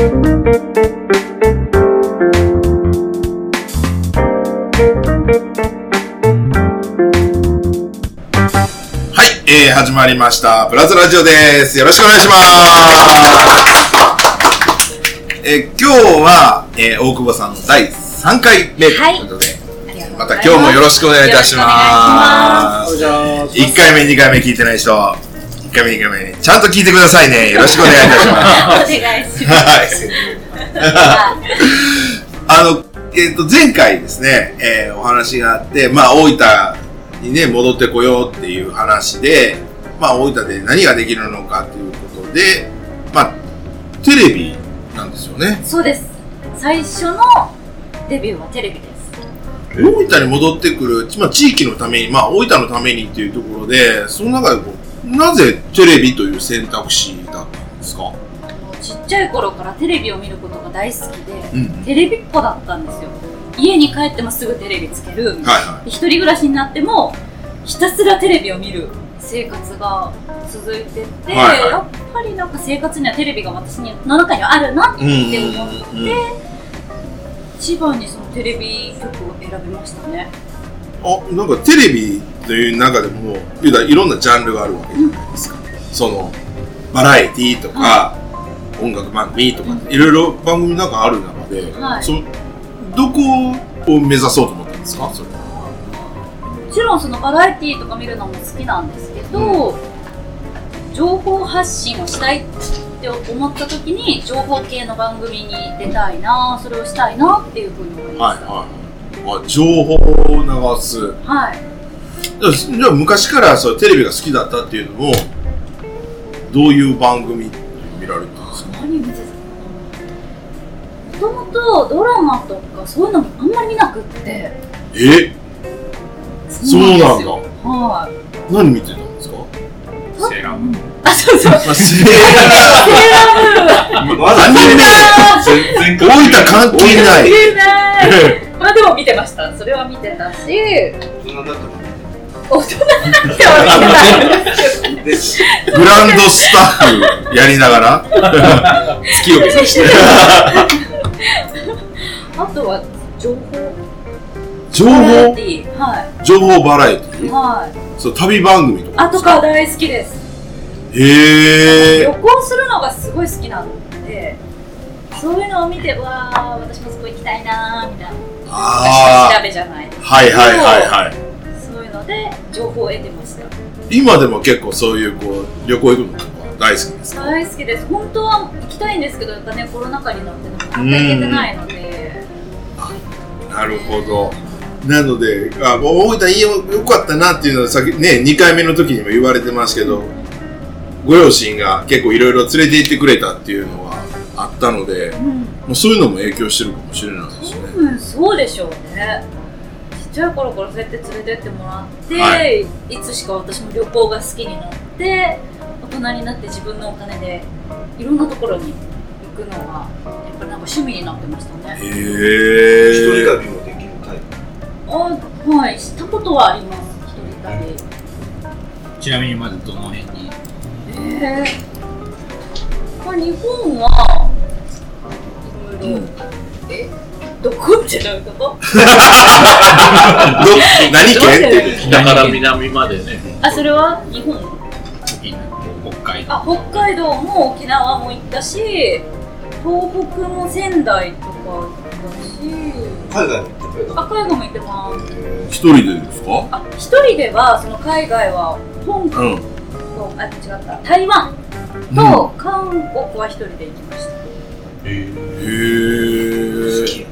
はい、えー、始まりました。プラズラジオです。よろしくお願いします。えー、今日は、えー、大久保さんの第3回目ということで、また今日もよろしくお願いいたします。1回目、2回目聞いてない人、1回目、2回目、ちゃんと聞いてくださいね。よろしくお願いいたします。お願いします。はい。あの、えっ、と、前回ですね、えーお話があって、まあ、大分にね、戻ってこようっていう話で、まあ、大分で何ができるのかということで、まあ、テレビなんですよね。そうです。最初のデビューはテレビです。大分に戻ってくる、まあ、地域のために、まあ、大分のためにっていうところで、その中でこう、なぜテレビという選択肢だったんですか？ちっちゃい頃からテレビを見ることが大好きで、うん。テレビっ子だったんですよ。家に帰ってもすぐテレビつける。はいはで一人暮らしになっても、ひたすらテレビを見る生活が続いてて、はいはいやっぱりなんか生活にはテレビが私の中にはあるなって思って、うんうんうん。一番にそのテレビ局を選びましたね。あなんかテレビという中でもいろんなジャンルがあるわけじゃないですか、そのバラエティーとか、音楽番組とかいろいろ番組なんかある中で、はい。そのどこを目指そうと思ったんですか？それもちろんそのバラエティーとか見るのも好きなんですけど、情報発信をしたいって思った時に情報系の番組に出たいなそれをしたいなっていうふうに思いました。はいはいあ情報を流す。はい、じゃあ昔からそうテレビが好きだったっていうのもどういう番組見られてたんですか？何見てた？もともとドラマとかそういうのもあんまり見なくって。え？そうなんだ。はい。何見てたんですか？セーラームーン。あそうそう。まあセーラームーン。アニメ全大分関係ない。見えない まあでも見てました。それは見てたし。大人だったか大人になっては見てない。グランドスタッフやりながら。月を目指して。あとは情報。情バラエ報？ティーはい。情報バラエティ？はい。そう旅番組とかあとか大好きです。へえ。旅行するのがすごい好きなのでそういうのを見てわあ私もそこ行きたいなーみたいなあ調べじゃないはいはいはいはい。そういうので情報を得てました今でも結構そういうこう旅行行くのとか大好きですか？大好きです。本当は行きたいんですけどやっぱねコロナ禍になってなかなか行けてないので。なるほど。なのであもう大分いいよよかったなっていうのはさっきね2回目の時にも言われてますけどご両親が結構いろいろ連れて行ってくれたっていうのはあったのでうん。もうそういうのも影響してるかもしれないですね。うん、そうでしょうね。ちっちゃい頃からそうやって連れてってもらって、、はい。つしか私も旅行が好きになって大人になって自分のお金でいろんなところに行くのがやっぱりなんか趣味になってましたね。へ一え人旅もできるタイプ。あはい。したことはあります。一人旅。ちなみにまずどの辺に？ええまあ日本はどこってどういうこと？ど何県？って北から南までね。あそれは日本？北海道。あ北海道も沖縄も行ったし東北も仙台とか行ったし。海外も行って。あ海外も行ってます。一人でですか？あ一人ではその海外は香港うん。とあ違った。台湾と韓国は一人で行きました、へえす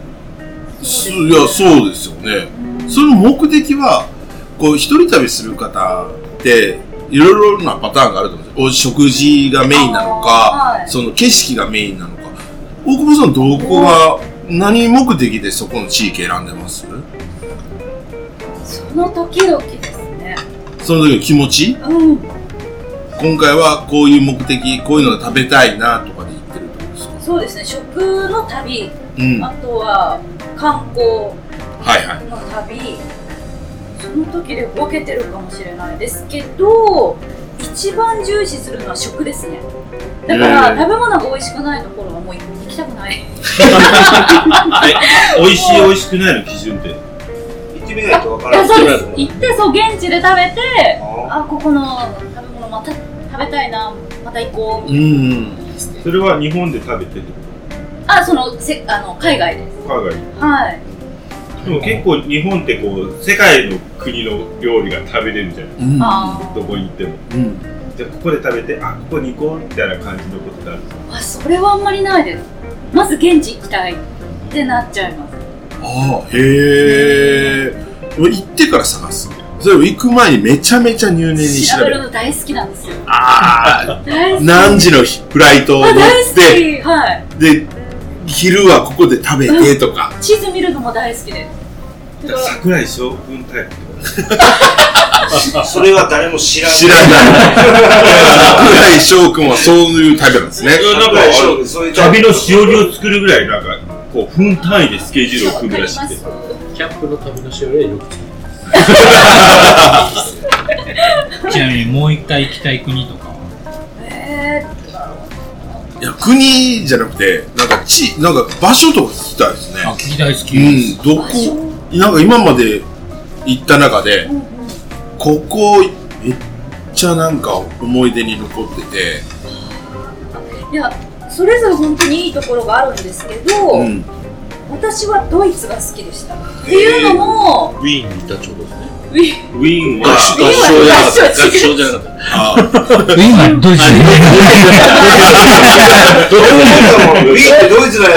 いやそうですよね。その目的はこう一人旅する方っていろいろなパターンがあると思うんですよ。お食事がメインなのか、はい。その景色がメインなのか。大久保さんどこが何目的でそこの地域選んでます？その時々ですね。その時の気持ち？うん。今回はこういう目的こういうのが食べたいなとかで言ってるってことですか？そうですね。食の旅。うん。はあとは観光いはい。の旅その時でボケてるかもしれないですけど一一番重視するのは食ですね。だから、食べ物が美味しくないところはもう行きたくない。美味しい美味しくないの基準って？行ってみないとわからない。行ってそう現地で食べてああここの食べ物また食べたいなまた行こううんうん。それは日本で食べてってこあそのせあの海外で。すと海外はい。でも結構日本ってこう世界の国の料理が食べれるじゃない。うん。あどこに行っても。うん。じゃあここで食べてあここに行こうみたいな感じのことってあるんですか？ーあそれはあんまりないです。まず現地行きたいってなっちゃいます。ああへえ行ってから探す。それを行く前にめちゃめちゃ入念に調調べるの大好きなんですよ。ああ 大好き。何時のフライトを乗っあ大好てき。はい。で昼はここで食べてとか。地図見るのも大好きで。桜井将軍タイプ。それは誰も知らない。知らない。桜井翔くんはそういうタイプなんですね。となんか旅のしおりを作るぐらいなんかこう分単位でスケジュールを組むらしくて。キャンプの旅のしおりはよく作る ちなみにもう一回行きたい国とかいや国じゃなくてなんか地なんか場所とか聞きたいですね。あ聞きたい好きうんどこなんか今まで行った中でうんうんここめっちゃなんか思い出に残ってて。いやそれぞれ本当にいいところがあるんですけど、うん私はドイツが好きでした。っていうのもウィーンにいたちょうどですね。ウィウィーン合は。唱じゃなかった合唱じゃなかった。あ今ドイツでウィーンってドイツだよ。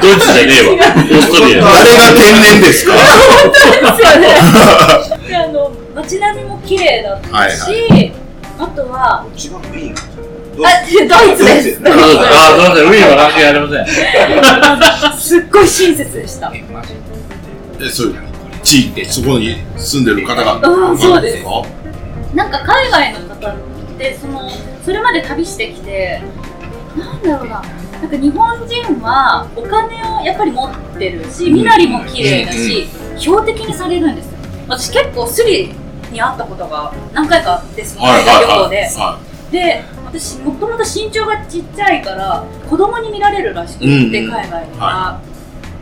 ドイツじゃねえわ。オーストリア誰が天然ですか？ですよね。であの街並みも綺麗だったし、はいあとは違う、ウィーン。あドイツです。ドイツ。ああ、す。みません、ウィーンは関係ありません。すっごい親切でした。えそういう地域そこに住んでる方がうんそうです。かなんか海外の方ってそのそれまで旅してきてなんだろうな。なんか日本人はお金をやっぱり持ってるし身なりも綺麗だし、標的にされるんですよ。私結構スリに会ったことが何回かあってその海外旅行で、はで私もともと身長がちっちゃいから子供に見られるらしくって、うんうん。海外では、は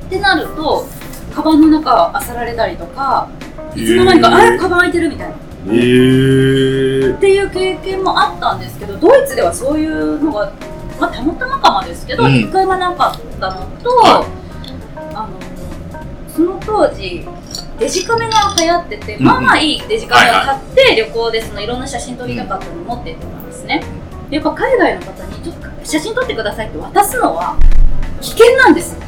ってなるとカバンの中漁られたりとかいいつの間にか、へーあれ？カバン開いてるみたいな。えー。っていう経験もあったんですけどドイツではそういうのが、まあ、たまたまかもですけどうん。一、回もなかったのと、はあのその当時デジカメが流行ってて、うんまあまあいいデジカメを買って、旅行でそのいろんな写真撮りたかったのを持って行って。たんですね、でやっぱ海外の方にちょっと写真撮ってくださいって渡すのは危険なんです。よ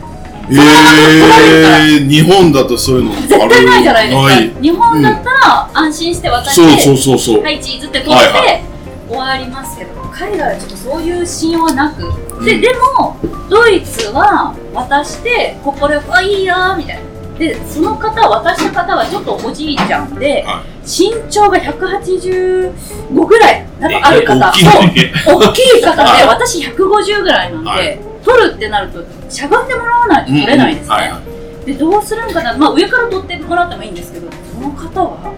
えー、日本だとそういうの絶対ないじゃないですか、日本だったら安心して渡して、そうそうそうそう、はい、チーズって取って、はいはい。終わりますけど、海外はちょっとそういう信用はなく、で、うん。でも、ドイツは渡して、心よく、あ、いいよーみたいな。で、その方、渡した方はちょっとおじいちゃんで、は身長が185ぐらい、多分ある方、大きいそう。ね大きい方はい。で、私150ぐらいなんで、はい。取るってなると、しゃがんでもらわないと取れないんですね。でどうするんかな、まあ、上から取ってもらってもいいんですけどその方は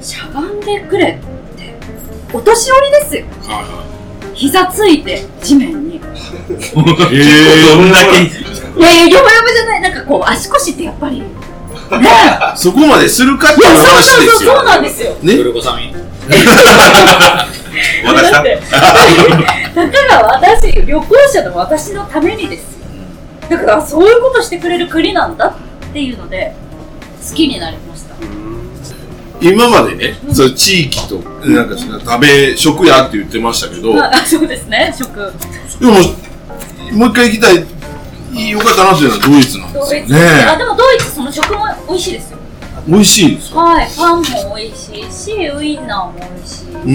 しゃがんでくれってお年寄りですよ。は膝ついて地面に。えどんだけやいやヨボヨボじゃないなんかこう足腰ってやっぱり。ねー、そこまでするかっていういやそう話ですよ。そうそうそうなんですよ。ね？トルコサミ渡しただってたかが私旅行者の私のためにですよ。だからそういうことしてくれる国なんだっていうので好きになりました。今までね、そう地域となんかその食べ食屋って言ってましたけど、ま あそうですね食。でももう一回行きたいよかったなっていうのはドイツなんですよドイツ、あねでもドイツその食も美味しいですよ。美味しいですか？はい、パンも美味しいし、ウインナーも美味しいし、うんうんうん。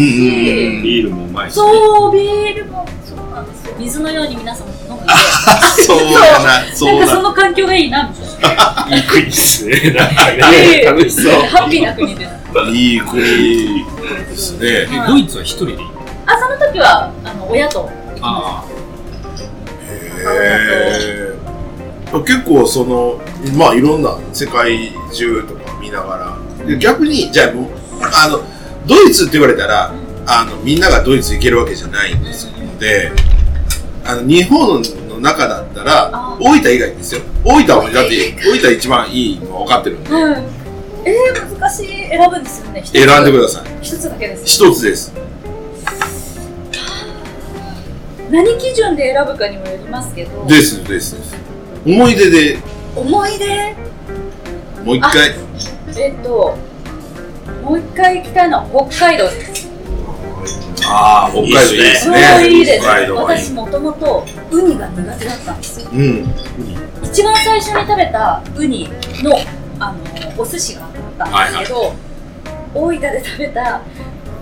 ビールもうまいし、ね、そう、ビールもそうなんですよ。水のように皆さん飲むんで、そうだな。そうだなんかその環境がいいなみたいな。いい国ですねなんか楽しそうハッピーな国で。す。いい国ですね。えドイツは一人で？いいあ、その時はあの親と。あ。へー結構そのまあいろんな世界中とか見ながらで逆にじゃああのドイツって言われたらあの、みんながドイツ行けるわけじゃないんですので、あの、日本の中だったらあ、大分以外ですよ。大分はだって、大分一番いいの分かってるんで、はい。えー、難しい。選ぶんですよね。選んでください。一つだけです。一つです。何基準で選ぶかにもよりますけど。です、です、です。思い出で思い出？もう一回、えっと、もう一回行きたいのは北海道です。ああ、北海道いいですね。いいです。北海道はいい私もともとウニが苦手だったんですよ。うん。一番最初に食べたウニのあのお寿司があったんですけど、大分で食べた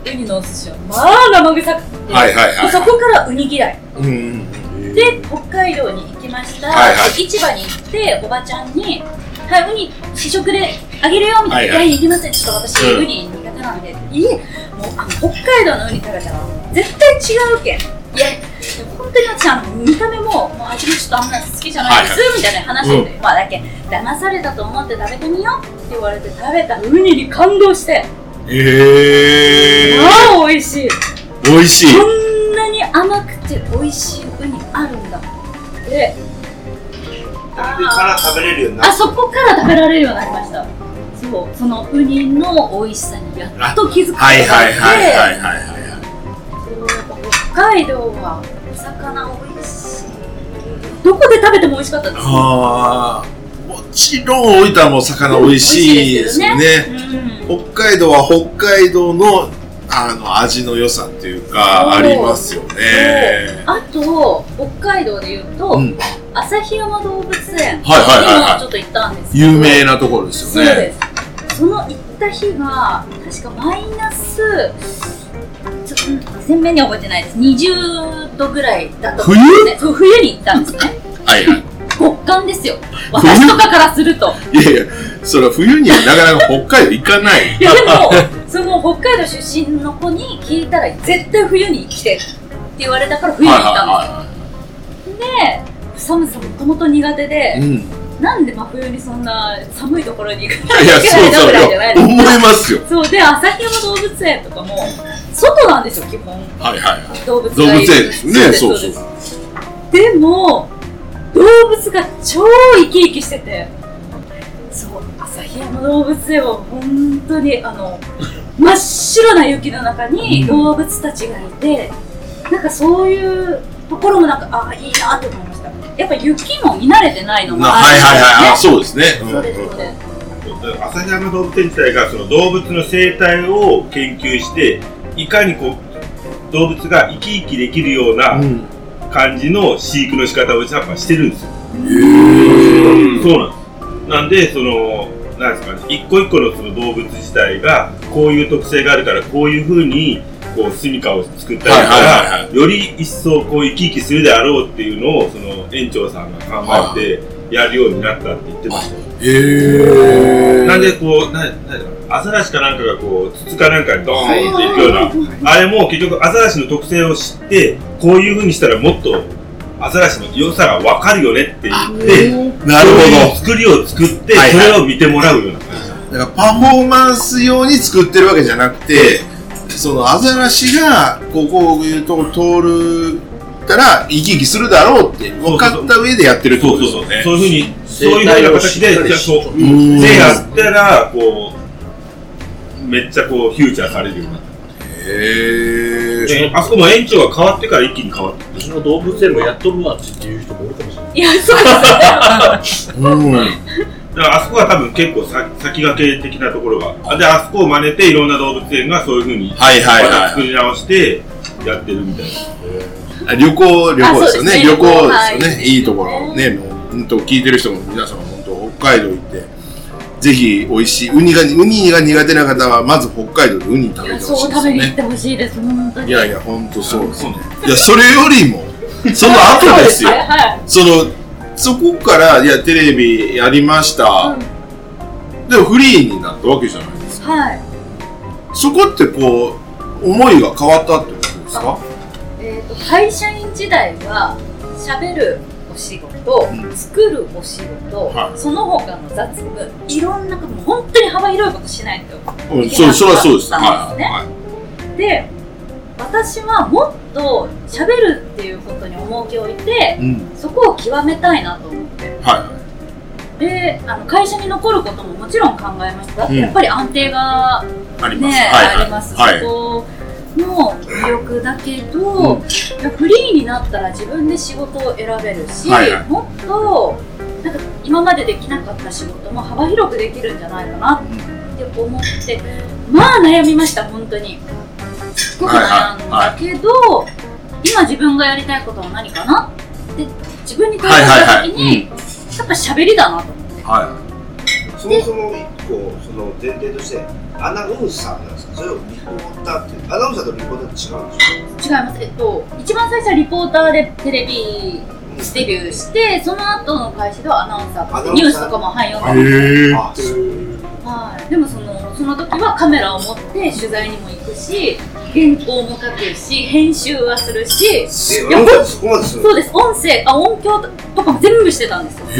ウニのお寿司はまあ生臭くて、はいはいはいそこからウニ嫌い。うんうん。で、北海道に行きました。はいはい市場に行って、おばちゃんに、はい、ウニ試食であげるよみたいな。はいはいいや、いりません。ちょっと私、うんウニ苦手なんで。いえ、もうあの北海道のウニ食べたら絶対違うけん。いや、本当に私あの見た目ももう味もちょっとあんまり好きじゃないです、みたいな話で、まあだけ騙されたと思って食べてみようって言われて食べたウニに感動して、えまあ美味しい。ー、美味しいこ。んなに甘くて美味しいあるんだ。で、から食べれるようになあっそこから食べられるようになりました。そう、そのウニの美味しさにやっと気づくことができてはいはいはいはいはいはい。そうやっぱ北海道はお魚美味しい。どこで食べても美味しかったです。ああ、もちろん大分も魚美味しいですよね。うん。北海道は北海道のあの味の良さっていうかありますよね。あと、北海道で言うと、うん旭山動物園にもちょっと行ったんですけど、有名なところですよね。そうです。その行った日が、確かマイナス、ちょっと鮮明には覚えてないです。20度ぐらいだったね。冬に行ったんですね。はいはい。極寒ですよ。私とかからすると。いやいや、それは冬にはなかなか北海道行かない。いやでも、その北海道出身の子に聞いたら、絶対冬に来てって言われたから冬に行ったんですよ。で、寒さもともと苦手で、うん。なんで真冬にそんな寒いところに行かないや、きゃいけないのそうそうぐらいじゃないよ。ですか。思いますよ。そうで、旭山動物園とかも、外なんですよ、基本。はいはいはい。動物動物園ですね。そでそううそうす。でも、動物が超生き生きしてて、そう、旭山動物園は本当に、あの、真っ白な雪の中に動物たちがいて、なんかそういうところもなんか、ああ、いいなって思いました。やっぱ雪も見慣れてないのもあるんなはいはいはい。あ、ですそうですね。よね。そうです、そうです。旭山動物園自体がその動物の生態を研究していかにこう動物が生き生きできるようなうん。感じの飼育の仕方をやっぱしてるんですよ。へそうなんです。なんでそのなんですかね一個一個のその動物自体がこういう特性があるからこういうふうにこう住処を作ったりとかより一層こう生き生きするであろうっていうのをその園長さんが考えてやるようになったって言ってましたよ。え。なんでこう、な、なんだろうアザラシかなんかがこう、筒かなんかにドーンっていくような、あれも結局アザラシの特性を知って、こういう風にしたらもっとアザラシの良さがわかるよねって言って、なるそういうほ作りを作って、はいはいそれを見てもらうような感じ。ど。だからパフォーマンス用に作ってるわけじゃなくて、そのアザラシがこうこういうとこ通るたら生き生きするだろうって分かった上でやってるってことそうそうそう。ですよね。そういう風に、そういう風な形で、じゃあそう、うんでやったら、こう、めっちゃこう、フューチャーされるようになっへえ。た。あそこも園長が変わってから一気に変わった。うちの動物園もやっとるわっていう人もいるかもしれない。いや、そうですよね。うん。だからあそこは多分結構さ先駆け的なところが。あで、あそこを真似ていろんな動物園がそういうふうに、はいはいはい作り直してやってるみたいな。あ旅行、旅行ですよね。旅行ですよはいね。いいところ。ね、もう、本当聞いてる人も皆様、本当北海道行って、ぜひ美味しい。ウニが、ウニが苦手な方は、まず北海道でウニ食べてほしいですよね。食べに行ってほしいです、本当に。いやいや、本当そうですね。いや、それよりも、その後ですよ。その、そこから、いや、テレビやりました。でもフリーになったわけじゃないですか。はい。そこってこう、思いが変わったってですか？えー、と会社員時代は喋るお仕事、うん作るお仕事、はいその他の雑務いろんなこともう本当に幅広いことしないとうん、いう、なかったそれはそうです。んですねはで私はもっと喋るっていうことに重きを置いてうん。そこを極めたいなと思ってはであの会社に残ることももちろん考えましただってうんやっぱり安定がい。あります。ね、はい。あります、はい。そこの魅力だけど、フリーになったら自分で仕事を選べるし、はい。はいもっとなんか今までできなかった仕事も幅広くできるんじゃないかなって思ってまあ悩みました本当に。すっごく悩んだけど、今自分がやりたいことは何かなって自分に問いかけた時に、やっぱ喋りだなと思って。はそもそも一個その前提としてアナウンサーなんですか？それをリポーターってアナウンサーとリポーターって違うんでし違いますえっと一番最初はリポーターでテレビょデビューしてその後の会社ではアナウンサーとしてニュースとかもはい読んい。でへえ。あそういうはい、でもそのその時はカメラを持って取材にも行くし原稿も書くし編集はするしそこまでするのそうです。音声あ音響とかも全部してたんですよ、へ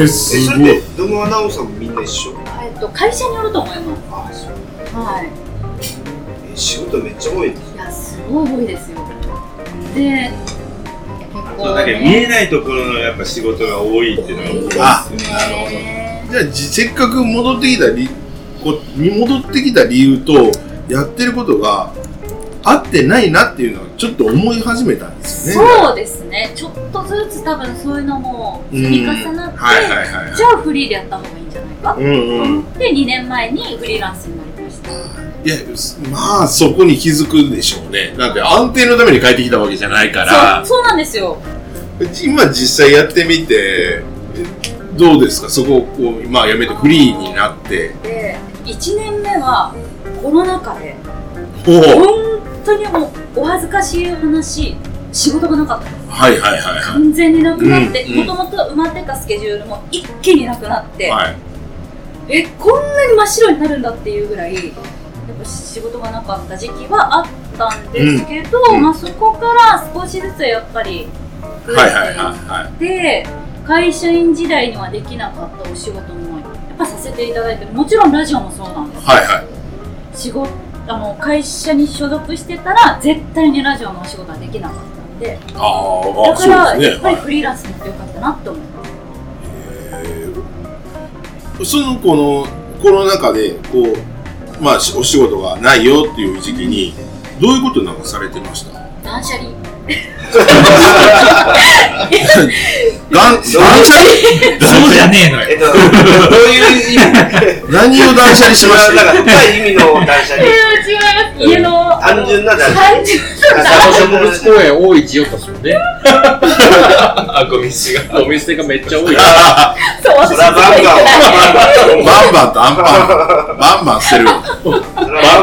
え、えすごい。それってどのアナウンサーもみんな一緒？えっと、会社によると思います。あそう。はい。え仕事めっちゃ多いんですいやすごい多いですよ。で結構、そうだけど見えないところのやっぱ仕事が多いっていうのはあ多いですね。じゃあじせっかく戻ってきた理こに戻ってきた理由とやってることが合ってないなっていうのはちょっと思い始めたんですよね。そうですねちょっとずつ多分そういうのも積み重なって、はいはいはいはいじゃあフリーでやった方がいいんじゃないか。で2年前にフリーランスになりましたいや、まあそこに気づくでしょうね。なんで安定のために帰ってきたわけじゃないからそう、そうなんですよ今実際やってみて、どうですか？そこをこう、まあやめてフリーになって。で1年目はコロナ禍で。本当におお恥ずかしい話仕事がなかったはいはいはいは完全になくなってもともと埋まってたスケジュールも一気になくなって、い。はい。えこんなに真っ白になるんだっていうぐらいやっぱ仕事がなかった時期はあったんですけど、うんまあ、そこから少しずつやっぱり増えてはいはいはいはい。で会社員時代にはできなかったお仕事もやっぱさせていただいてもちろんラジオもそうなんですはいはい。仕事あの会社に所属してたら絶対にラジオのお仕事はできなかったんで。ああ、だから。やっぱりフリーランスになってよかったなって思いますそのこのコロナ禍でこうまあしお仕事がないよっていう時期にどういうことなんかされてました？断捨離断断捨離そうじゃねえのよ。えっと、どういう意味？何を断捨離しましなんたか深い意味の断捨い離。や違います。家の単純な断捨離。植物公園多い地よもんね。あゴミ捨てがお店がめっちゃ多い。そう私そらバンバン、バンバンとアンパンバンバン捨てるバンバ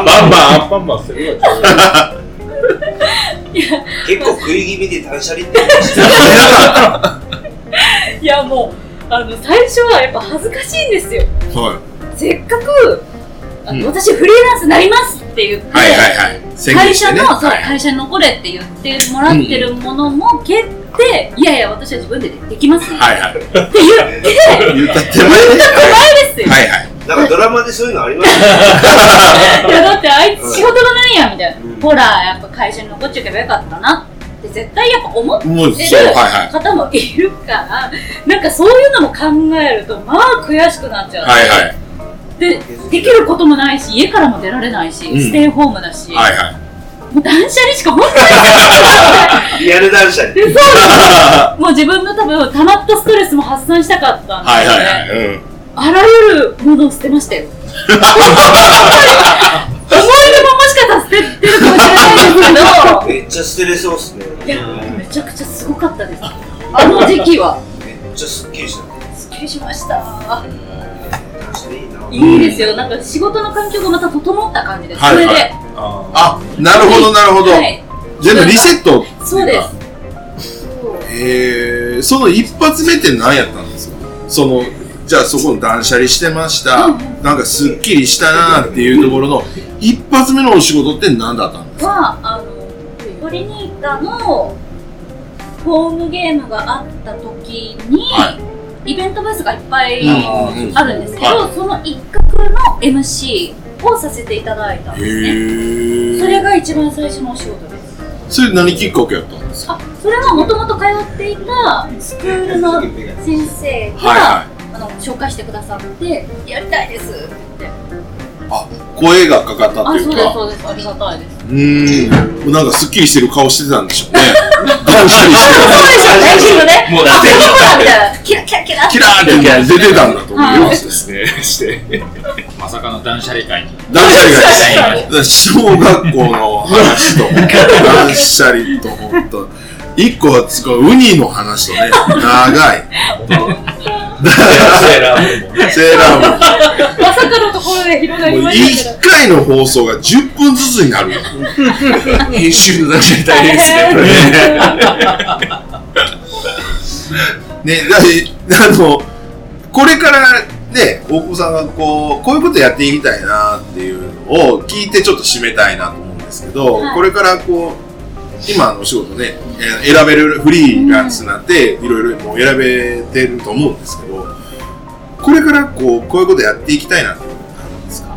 ンバンバン。バンアンパンマンするわ。結構食い気味で断捨離って言いまし。た。いやもうあの最初はやっぱ恥ずかしいんですよ。はせっかくあの、うん。私フリーランスになりますって言って、いはいはいはい。宣会社の、そうはい会社に残れって言ってもらってるものも蹴って、いやいや私は自分でできます、はいはい。って言って言った手前ねですよ、はいはい。なんかドラマでそういうのありますよね。いやだってあいつ仕事がないやみたいな、うんほらやっぱ会社に残っちゃえばよかったなって絶対やっぱ思ってもうるそうはいはい方もい。るからなんかそういうのも考えるとまあ悔しくなっちゃう、はいはい。でできることもないし家からも出られないし、うん。ステイホームだし、はいはい。もう断捨離しか本当にリアル断捨離。でそう。もう自分の多分溜まったストレスも発散したかったんで、はいはいはい。うん。あらゆるものを捨てましたよ 思いのまましか捨ててるかもしれないめっちゃ捨てれそうっすね。いやめちゃくちゃすごかったです。あの時期は。めっちゃスッキリした。ね。すっきりしました。いいですよ。なんか仕事の環境がまた整った感じです、それで。あ。なるほどなるほど。はい。全部リセットそうです。えその一発目って何やったんですか？そのじゃあそこの断捨離してました、うん。なんかすっきりしたなっていうところの一発目のお仕事って何だったんですか？はあのトリニータのホームゲームがあった時に、はイベントブースがいっぱいあるんですけど、はその一角の MC をさせていただいたんですね。へそれが一番最初のお仕事です。それ何きっかけやったんですか？あそれはもともと通っていたスクールの先生が、はいはい。あの紹介してくださって「やりたいです」って言ってあ声がかかったっていうあそうですかそうです。ありがたいです。うーんなんかすっきりしてる顔してたんでしょうね。断捨離してそうでしょうねきっとね。もうあそうなんみたいなキラキラキラ。キラーって出てたんだと思いはいますですね。して。まさかの断捨離会に。断捨離がはいです小学校の話と。断捨離と本当一個はつかウニの話とね。長い セーラームーンもね。セーラームーンまさかのところで広がりもうましたけど1回の放送が10分ずつになるよ。編集の出し大変ですね。ね、だあの、これからね、大久保さんがこう、こういうことやっていきたいなっていうのを聞いてちょっと締めたいなと思うんですけど、はいこれからこう、今のお仕事ね、えー選べるフリーランスになって、いろいろもう選べてると思うんですけど、これからこう、こういうことやっていきたいなって思うんですか？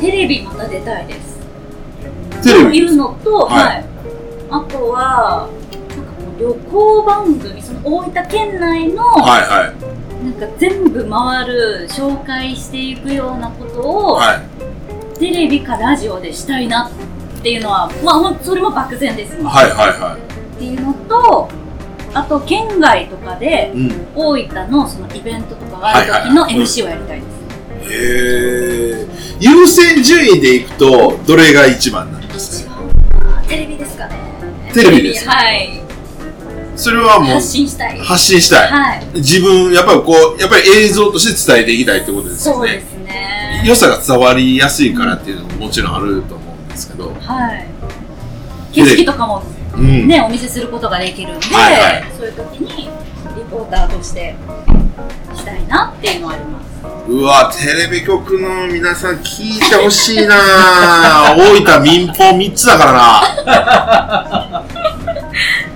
テレビまた出たいです。テレビ？いるのと、はい。はい、あとはなんかこう旅行番組その大分県内の、はいはい。なんか全部回る紹介していくようなことを、はい。テレビかラジオでしたいなっていうのはまあそれも漠然です。ね、はいはいはっていうのとあと県外とかで。大分のそのイベントとかがある時の MC をやりたいです、へえ。優先順位でいくと、どれが一番なんですか？テレビですかねテレビですか？はいそれはもう発信したい発信したい。はい自分、やっぱりこう、やっぱり映像として伝えていきたいってことですよね。そうですね良さが伝わりやすいからっていうのももちろんあると思うんですけど。はい景色とかもうん。ね、お見せすることができるんで、はいはいそういう時にリポーターとしてしたいなっていうのはあります。うわ、テレビ局の皆さん聞いてほしいなぁ 大分民放3つだからな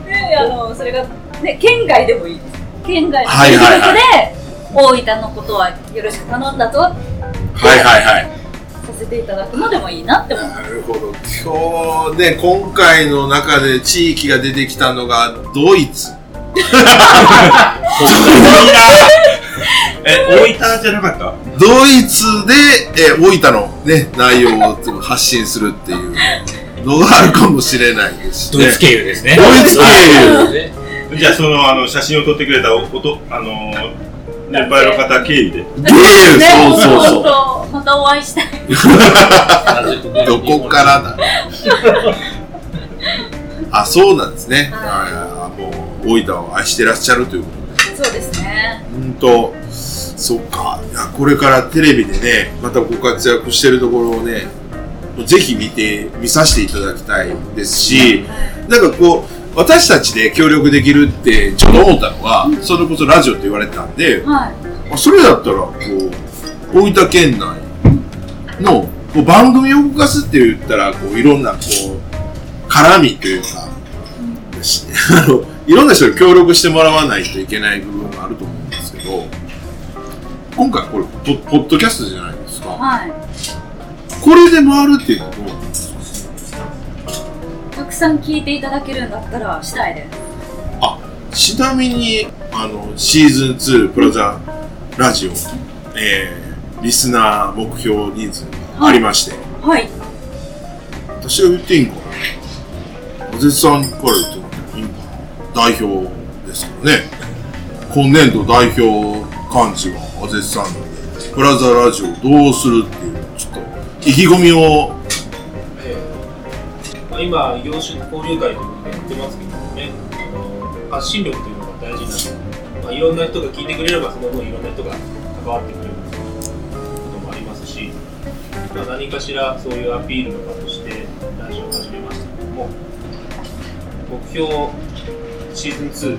で、あの、それが、ね、県外でもいいです。県外のはいテレビはいはい局で、大分のことはよろしく頼んだぞ、はいはいはい。させていただくのでもいいなって思う。なるほど。今日ね、今回の中で地域が出てきたのがドイツ。え、大分じゃなかった？ドイツで、えー大分のね、内容を発信するっていうのがあるかもしれないですしね。ドイツ経由ですね。ドイツ経由。で じゃあ、その、あの、写真を撮ってくれたおこと、あのー、年配の方経由で。そうそうそう。そう。またお会いしたい。どこからだ あ、そうなんですね。はいあもう、大分を愛してらっしゃるということで。そうですね。うんと、そっか。いや、これからテレビでね、またご活躍してるところをね、ぜひ見て、見させていただきたいですし、なんかこう、私たちで協力できるってちょっと思ったのは、それこそラジオって言われてたんで、はい。あそれだったら、こう、大分県内のこう番組を動かすって言ったら、こう、いろんな、こう、絡みというか、し あの、いろんな人に協力してもらわないといけない部分があると思うんですけど、今回これ、ポポッドキャストじゃないですか。はい。これで回るっていうのはさん聞いていただけるんだったらしたいです。あ、ちなみに、あの、シーズン2プラザラジオ、えー、リスナー目標人数がありまして、はい。私が言っていいんかな？おぜさんから言っても代表ですからね。今年度代表幹事はおぜさんなので、プラザラジオどうするっていう、ちょっと意気込みを、まあ、今、業種交流会ということでやってますけどもね、あの発信力というのが大事なので、まあ、いろんな人が聞いてくれれば、その分いろんな人が関わってくれることもありますし、まあ、何かしらそういうアピールの場としてラジオを始めましたけども、目標シーズン2、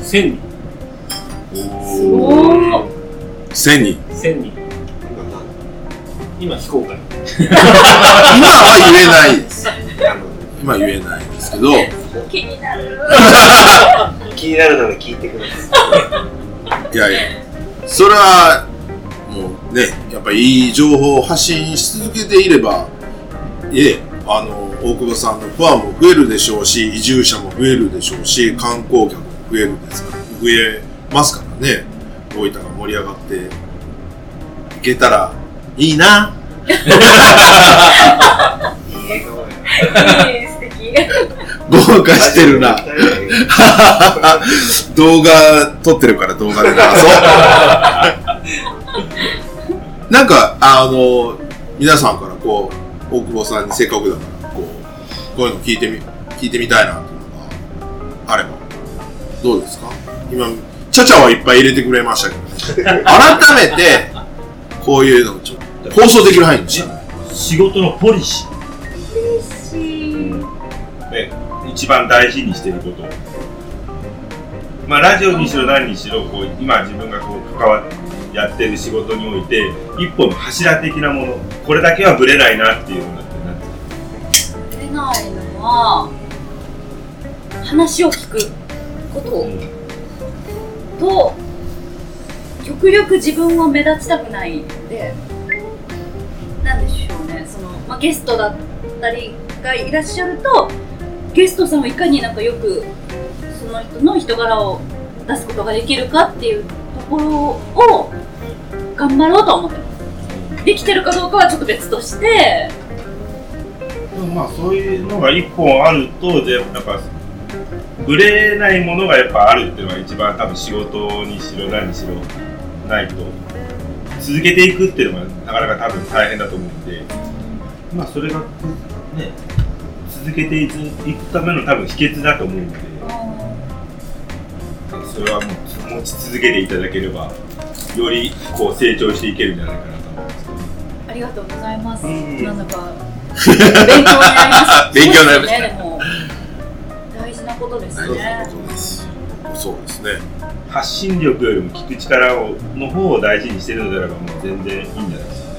1000人、おー。1000人。1000人、今非公開。今は言えないです。今言えないですけど、気になる。気になるので聞いてください。いやいや、それは、もうね、やっぱりいい情報を発信し続けていれば、いえ、あの、大久保さんのファンも増えるでしょうし、移住者も増えるでしょうし、観光客も増えるですから、増えますからね。大分が盛り上がっていけたらいいな。いい素敵。豪華してるな。動画撮ってるから動画で流 そう。なんか、あの、皆さんからこう、大久保さんにせっかくだから、こう、こういうの聞いてみ、聞いてみたいなっていうのがあれば、どうですか？今、ちゃちゃはいっぱい入れてくれましたけどね。改めて、こういうのをちょっと、放送できる範囲。仕事のポリシ。ー、ね、一番大事にしていること。まあ、ラジオにしろ何にしろ、こう、今自分がこう、関わってやってる仕事において、一本の柱的なもの、これだけはブレないなっていうのがってなって出ないのは、話を聞くことうんと、極力自分を目立ちたくないので、なんでしょうね、その、まあ、ゲストだったりがいらっしゃると、ゲストさんをいかになんかよく、その人の人柄を出すことができるかっていうところを頑張ろうと思ってます。できてるかどうかはちょっと別として、でもまあそういうのが一本あるとでやっぱブレないものがやっぱあるっていうのが一番多分仕事にしろ何にしろないと。続けていくっていうのがなかなか多分大変だと思うんでまあそれがね続けていくための多分秘訣だと思うんでそれはもう持ち続けていただければよりこう成長していけるんじゃないかなと思うんですけどありがとうございます。うんなんだか 勉強になりました。勉強になりました大事なことですね。そうです。ね。発信力よりも聞く力をの方を大事にしてるのであればもう全然いいんじゃないですか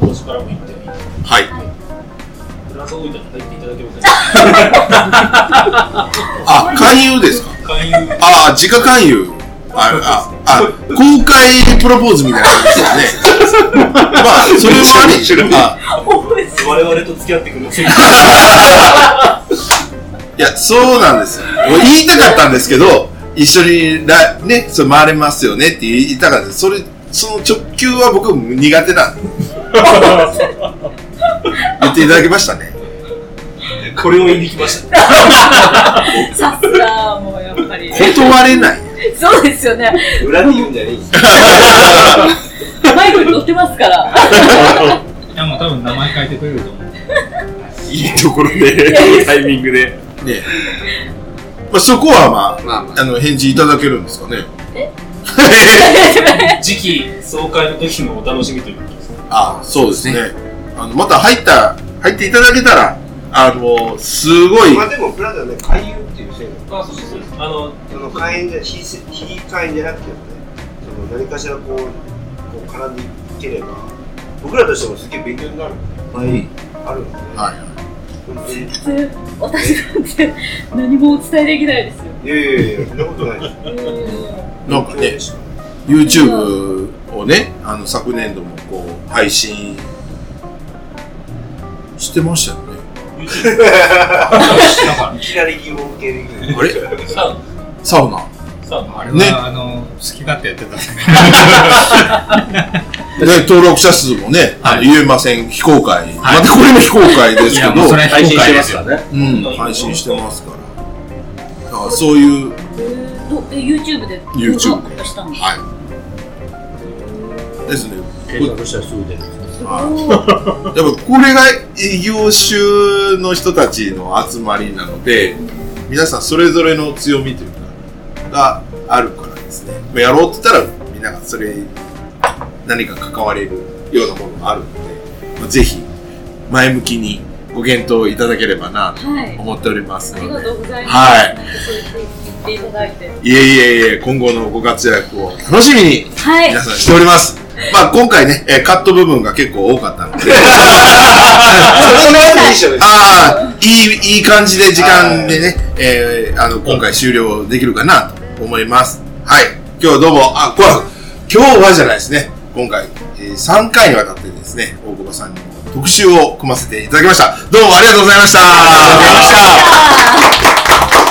今年からも行ってみはい。フランス大分に入っていただけませんか？あ、勧誘ですか？勧誘あ、自家勧誘。あ、あ、あ、公開プロポーズみたいな感じですよね。まあ、それもあり。あ我々と付き合ってくれませんかいや、そうなんですよ。言いたかったんですけど、一緒にら、ね、それ回れますよねって言いたかったです。それ、その直球は僕苦手なんで。言っていただきましたね。これを言いに来ました さすがもうやっぱり。断れない。そうですよね。裏で言うんじゃねえマイクに乗ってますから。いやもう多分名前変えてくれると思う。いいところでタイミングでね。まあ、そこはまあ、まあまああの、返事いただけるんですかね。え？次期総会の時もお楽しみということですねあそうですね。あの、また入った、入っていただけたら、あの、すごい、まあでもプラザね勧誘っていう制度あそうそうですあのその会員じゃ非せ非会員じゃなくてもねその何かしらこうこう絡んでいければ僕らとしてもすげえ勉強になるのがいあるので、はい。本当に普通私なんて何もお伝えできないですよ。いやいやいやそんなことないですなんかね、YouTube をね、あの、昨年度もこう、配信してましたよね。いきなり疑問系であれ？サウサウナ。ナサウナあれねは、あの、好き勝手やってたんですね。で、登録者数もね、あの言えません、非公開。またこれも非公開ですけど、もうそれは非公開ですよ。ねうん、配信してますから。だからそういう、え YouTube で YouTube 動画アップしたんですかはい。ですね。検索したらすぐ出るすごいやっぱこれが業種の人たちの集まりなので、皆さんそれぞれの強みというか、があるからですね。まあやろうって言ったら、みんながそれ、何か関われるようなものがあるので、まあぜひ、前向きにご検討いただければなとはい。思っておりますありがので。とうございます。はいなんかそう言って言っていただいて。いえいえいえ、今後のご活躍を楽しみにはい。皆さんしております。まあ今回ね、えーカット部分が結構多かったので、そああ、いい、いい感じで時間でね、えーあの、今回終了できるかなと思います。はい。今日どうも、あ、これは、今日はじゃないですね。今回、えー3回にわたってですね、大久保さんに特集を組ませていただきました。どうもありがとうございました。ありがとうございました。